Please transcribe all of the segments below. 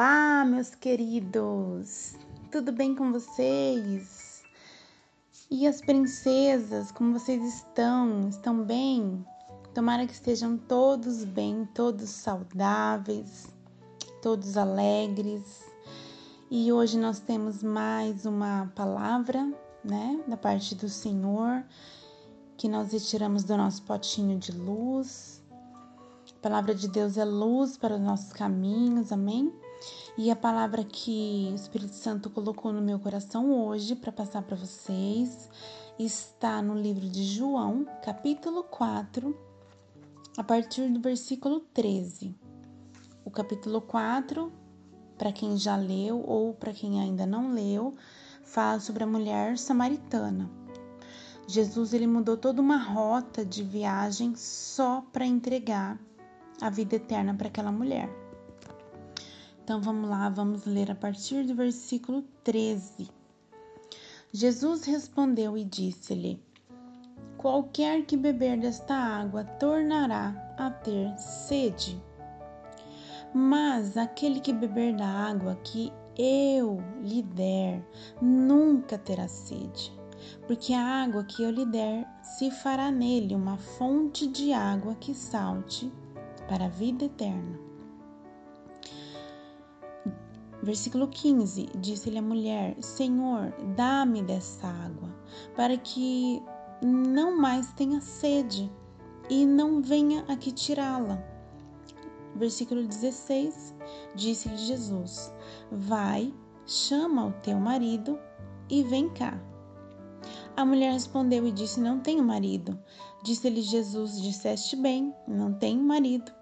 Olá, meus queridos! Tudo bem com vocês? E as princesas, como vocês estão? Estão bem? Tomara que estejam todos bem, todos saudáveis, todos alegres. E hoje nós temos mais uma palavra, né, da parte do Senhor, que nós retiramos do nosso potinho de luz a palavra de Deus é luz para os nossos caminhos, amém? E a palavra que o Espírito Santo colocou no meu coração hoje para passar para vocês está no livro de João, capítulo 4, a partir do versículo 13. O capítulo 4, para quem já leu ou para quem ainda não leu, fala sobre a mulher samaritana. Jesus ele mudou toda uma rota de viagem só para entregar a vida eterna para aquela mulher. Então vamos lá, vamos ler a partir do versículo 13. Jesus respondeu e disse-lhe: Qualquer que beber desta água tornará a ter sede. Mas aquele que beber da água que eu lhe der nunca terá sede, porque a água que eu lhe der se fará nele uma fonte de água que salte para a vida eterna. Versículo 15: Disse-lhe a mulher: Senhor, dá-me dessa água, para que não mais tenha sede e não venha aqui tirá-la. Versículo 16: Disse-lhe Jesus: Vai, chama o teu marido e vem cá. A mulher respondeu e disse: Não tenho marido. Disse-lhe Jesus: Disseste bem, não tenho marido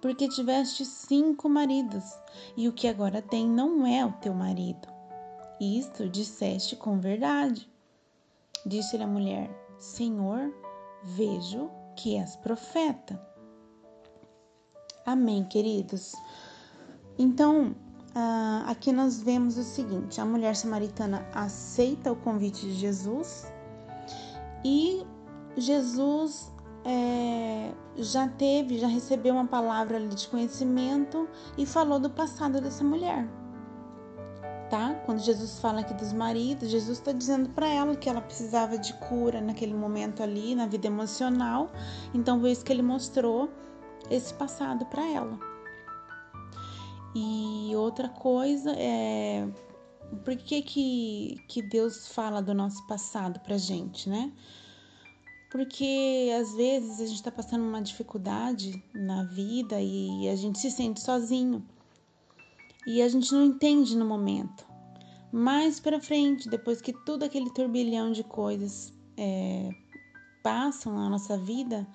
porque tiveste cinco maridos, e o que agora tem não é o teu marido. Isto disseste com verdade. Disse-lhe a mulher: Senhor, vejo que és profeta. Amém, queridos. Então, ah, aqui nós vemos o seguinte: a mulher samaritana aceita o convite de Jesus e Jesus é, já teve, já recebeu uma palavra ali de conhecimento e falou do passado dessa mulher. Tá? Quando Jesus fala aqui dos maridos, Jesus está dizendo para ela que ela precisava de cura naquele momento ali, na vida emocional. Então foi isso que ele mostrou esse passado para ela. E outra coisa é por que, que, que Deus fala do nosso passado pra gente, né? Porque às vezes a gente está passando uma dificuldade na vida e a gente se sente sozinho e a gente não entende no momento. Mais para frente, depois que tudo aquele turbilhão de coisas é, passam na nossa vida,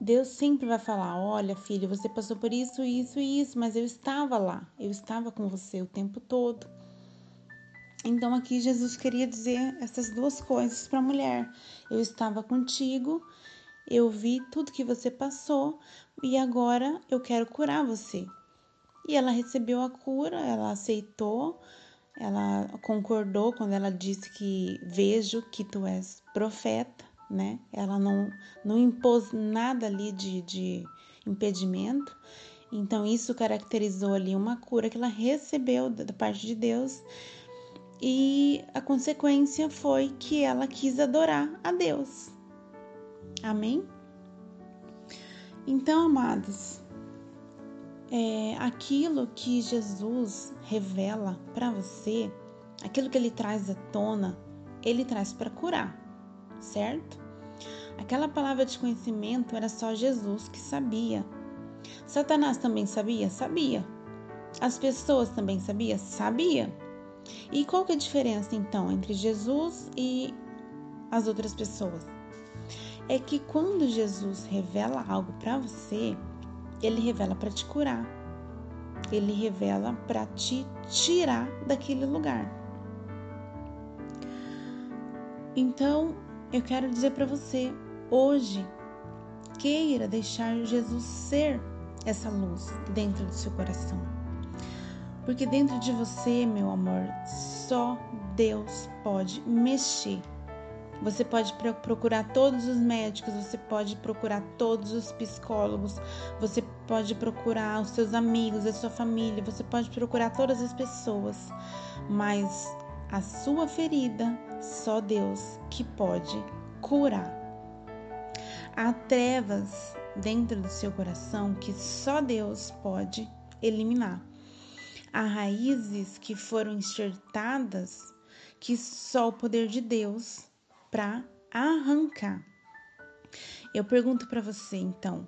Deus sempre vai falar: Olha, filho, você passou por isso, isso e isso, mas eu estava lá, eu estava com você o tempo todo. Então aqui Jesus queria dizer essas duas coisas para a mulher. Eu estava contigo, eu vi tudo que você passou e agora eu quero curar você. E ela recebeu a cura, ela aceitou, ela concordou quando ela disse que vejo que tu és profeta, né? Ela não, não impôs nada ali de, de impedimento. Então, isso caracterizou ali uma cura que ela recebeu da parte de Deus e a consequência foi que ela quis adorar a Deus. Amém? Então, amados, é, aquilo que Jesus revela para você, aquilo que ele traz à tona, ele traz para curar, certo? Aquela palavra de conhecimento era só Jesus que sabia. Satanás também sabia? Sabia. As pessoas também sabiam? Sabia. E qual que é a diferença então entre Jesus e as outras pessoas? É que quando Jesus revela algo para você, ele revela para te curar. Ele revela para te tirar daquele lugar. Então, eu quero dizer para você, hoje, queira deixar Jesus ser essa luz dentro do seu coração. Porque dentro de você, meu amor, só Deus pode mexer. Você pode procurar todos os médicos, você pode procurar todos os psicólogos, você pode procurar os seus amigos, a sua família, você pode procurar todas as pessoas, mas a sua ferida, só Deus que pode curar. Há trevas dentro do seu coração que só Deus pode eliminar. Há raízes que foram enxertadas que só o poder de Deus para arrancar. Eu pergunto para você então,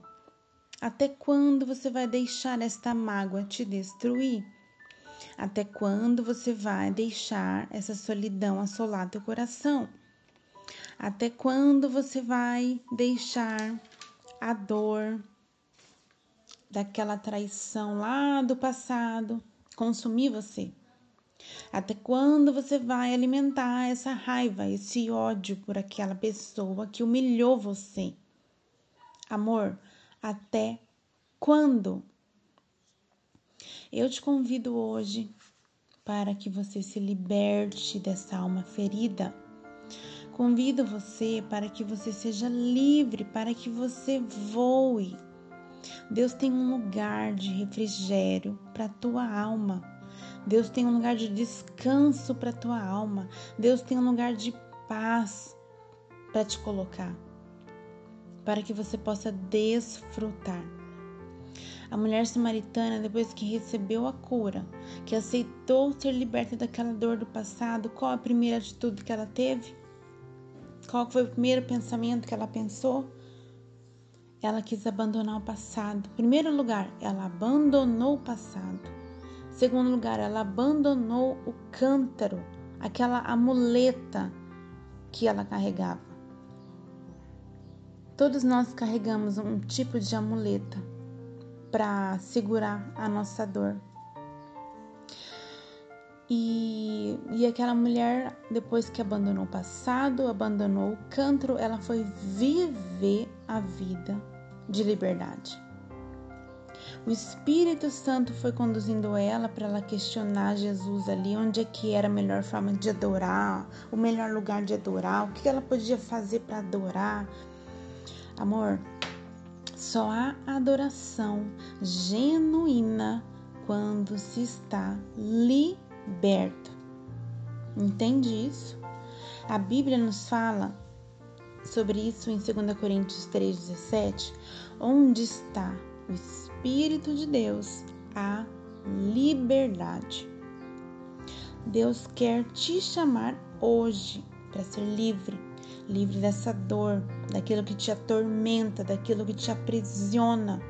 até quando você vai deixar esta mágoa te destruir? Até quando você vai deixar essa solidão assolar teu coração? Até quando você vai deixar a dor daquela traição lá do passado consumir você? Até quando você vai alimentar essa raiva, esse ódio por aquela pessoa que humilhou você? Amor, até quando? Eu te convido hoje para que você se liberte dessa alma ferida. Convido você para que você seja livre, para que você voe. Deus tem um lugar de refrigério para a tua alma. Deus tem um lugar de descanso para tua alma. Deus tem um lugar de paz para te colocar, para que você possa desfrutar. A mulher samaritana, depois que recebeu a cura, que aceitou ser liberta daquela dor do passado, qual a primeira atitude que ela teve? Qual foi o primeiro pensamento que ela pensou? Ela quis abandonar o passado. Primeiro lugar, ela abandonou o passado. Segundo lugar, ela abandonou o cântaro, aquela amuleta que ela carregava. Todos nós carregamos um tipo de amuleta para segurar a nossa dor. E, e aquela mulher, depois que abandonou o passado, abandonou o cântaro, ela foi viver a vida de liberdade. O Espírito Santo foi conduzindo ela para ela questionar Jesus ali, onde é que era a melhor forma de adorar, o melhor lugar de adorar, o que ela podia fazer para adorar. Amor, só há adoração genuína quando se está liberta. Entende isso? A Bíblia nos fala sobre isso em 2 Coríntios 3,17, onde está o Espírito de Deus, a liberdade. Deus quer te chamar hoje para ser livre, livre dessa dor, daquilo que te atormenta, daquilo que te aprisiona.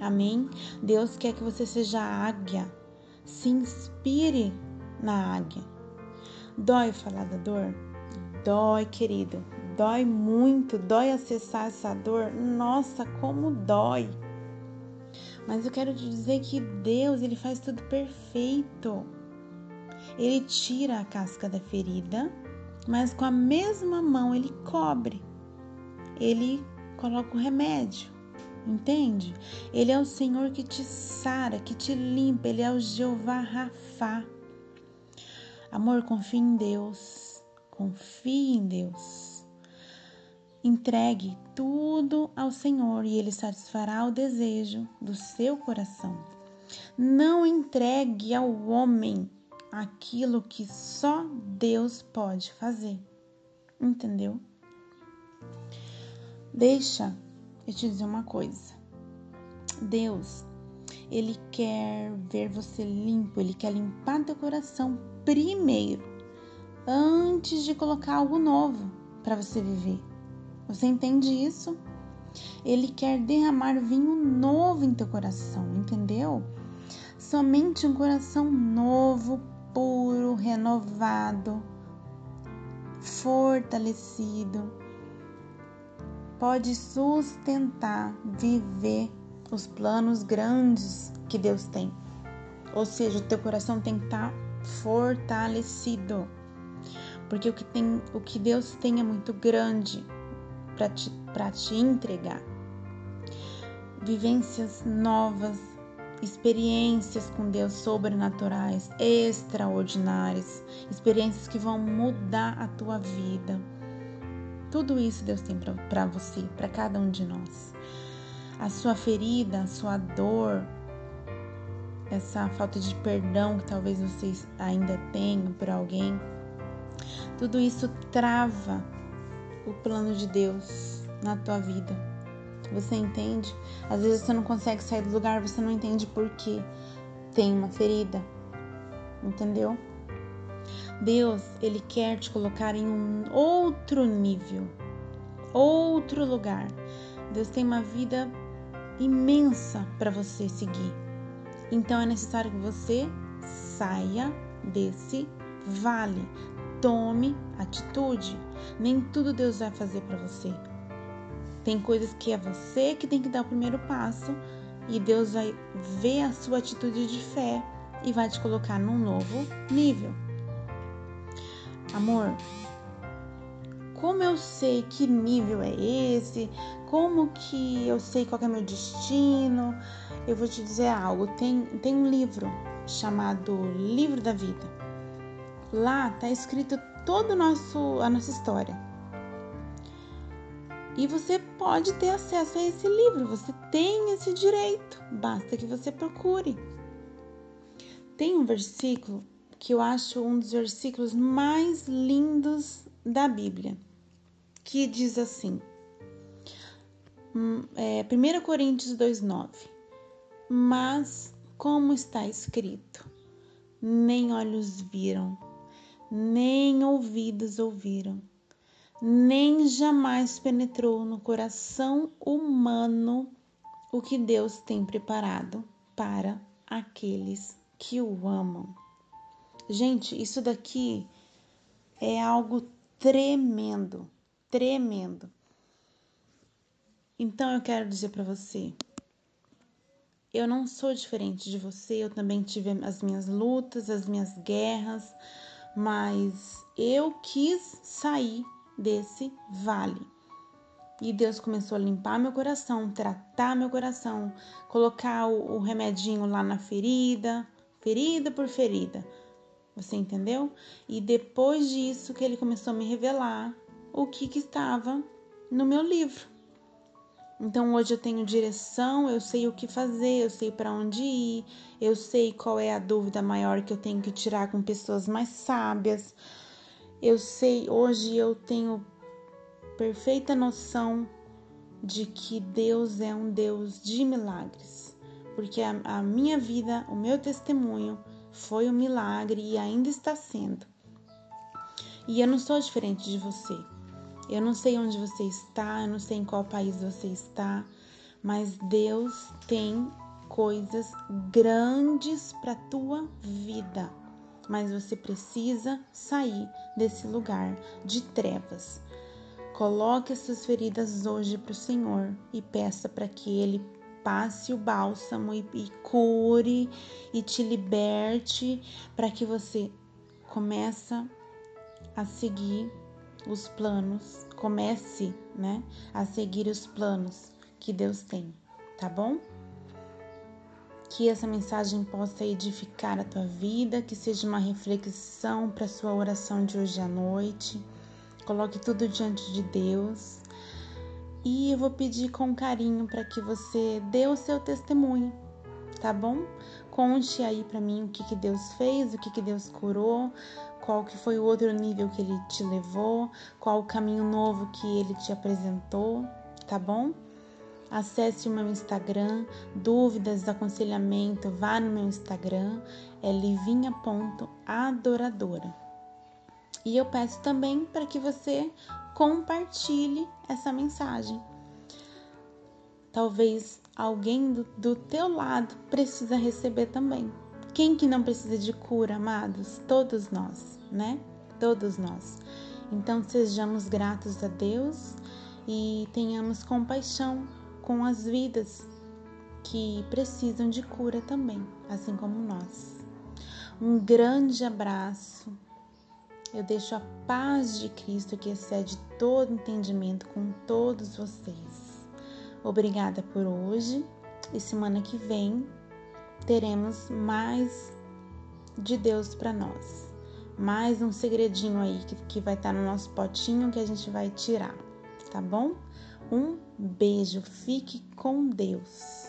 Amém? Deus quer que você seja águia. Se inspire na águia. Dói falar da dor? Dói, querido dói muito, dói acessar essa dor. Nossa, como dói. Mas eu quero te dizer que Deus, ele faz tudo perfeito. Ele tira a casca da ferida, mas com a mesma mão ele cobre. Ele coloca o remédio. Entende? Ele é o Senhor que te sara, que te limpa, ele é o Jeová Rafá. Amor, confie em Deus. Confie em Deus. Entregue tudo ao Senhor e Ele satisfará o desejo do seu coração. Não entregue ao homem aquilo que só Deus pode fazer. Entendeu? Deixa eu te dizer uma coisa. Deus, Ele quer ver você limpo, Ele quer limpar teu coração primeiro, antes de colocar algo novo para você viver. Você entende isso? Ele quer derramar vinho novo em teu coração, entendeu? Somente um coração novo, puro, renovado, fortalecido, pode sustentar, viver os planos grandes que Deus tem. Ou seja, o teu coração tem que estar fortalecido. Porque o que, tem, o que Deus tem é muito grande para te, te entregar. Vivências novas, experiências com Deus sobrenaturais, extraordinárias, experiências que vão mudar a tua vida. Tudo isso Deus tem para você, para cada um de nós. a sua ferida, a sua dor, essa falta de perdão que talvez vocês ainda tenham por alguém, tudo isso trava o plano de Deus na tua vida. Você entende? Às vezes você não consegue sair do lugar, você não entende por quê. Tem uma ferida. Entendeu? Deus, ele quer te colocar em um outro nível, outro lugar. Deus tem uma vida imensa para você seguir. Então é necessário que você saia desse vale. Tome atitude. Nem tudo Deus vai fazer para você. Tem coisas que é você que tem que dar o primeiro passo e Deus vai ver a sua atitude de fé e vai te colocar num novo nível. Amor, como eu sei que nível é esse? Como que eu sei qual é meu destino? Eu vou te dizer algo. Tem, tem um livro chamado Livro da Vida. Lá está escrito toda a nossa história. E você pode ter acesso a esse livro, você tem esse direito, basta que você procure. Tem um versículo que eu acho um dos versículos mais lindos da Bíblia, que diz assim: hum, é, 1 Coríntios 2,9 Mas, como está escrito, nem olhos viram, nem ouvidos ouviram, nem jamais penetrou no coração humano o que Deus tem preparado para aqueles que o amam. Gente, isso daqui é algo tremendo, tremendo. Então eu quero dizer para você, eu não sou diferente de você, eu também tive as minhas lutas, as minhas guerras, mas eu quis sair desse vale. E Deus começou a limpar meu coração, tratar meu coração, colocar o, o remedinho lá na ferida, ferida por ferida. Você entendeu? E depois disso que ele começou a me revelar o que, que estava no meu livro. Então hoje eu tenho direção, eu sei o que fazer, eu sei para onde ir, eu sei qual é a dúvida maior que eu tenho que tirar com pessoas mais sábias. Eu sei, hoje eu tenho perfeita noção de que Deus é um Deus de milagres, porque a, a minha vida, o meu testemunho foi um milagre e ainda está sendo. E eu não sou diferente de você. Eu não sei onde você está, eu não sei em qual país você está, mas Deus tem coisas grandes para tua vida. Mas você precisa sair desse lugar de trevas. Coloque essas feridas hoje para o Senhor e peça para que Ele passe o bálsamo e, e cure e te liberte para que você começa a seguir os planos, comece, né, a seguir os planos que Deus tem, tá bom? Que essa mensagem possa edificar a tua vida, que seja uma reflexão para sua oração de hoje à noite. Coloque tudo diante de Deus e eu vou pedir com carinho para que você dê o seu testemunho, tá bom? Conte aí para mim o que, que Deus fez, o que, que Deus curou, qual que foi o outro nível que Ele te levou, qual o caminho novo que Ele te apresentou, tá bom? Acesse o meu Instagram, dúvidas, aconselhamento, vá no meu Instagram, é livinha.adoradora. E eu peço também para que você compartilhe essa mensagem. Talvez alguém do, do teu lado precisa receber também. Quem que não precisa de cura, amados? Todos nós, né? Todos nós. Então sejamos gratos a Deus e tenhamos compaixão com as vidas que precisam de cura também, assim como nós. Um grande abraço eu deixo a paz de Cristo que excede todo entendimento com todos vocês. Obrigada por hoje e semana que vem teremos mais de Deus para nós. Mais um segredinho aí que, que vai estar tá no nosso potinho que a gente vai tirar, tá bom? Um beijo, fique com Deus.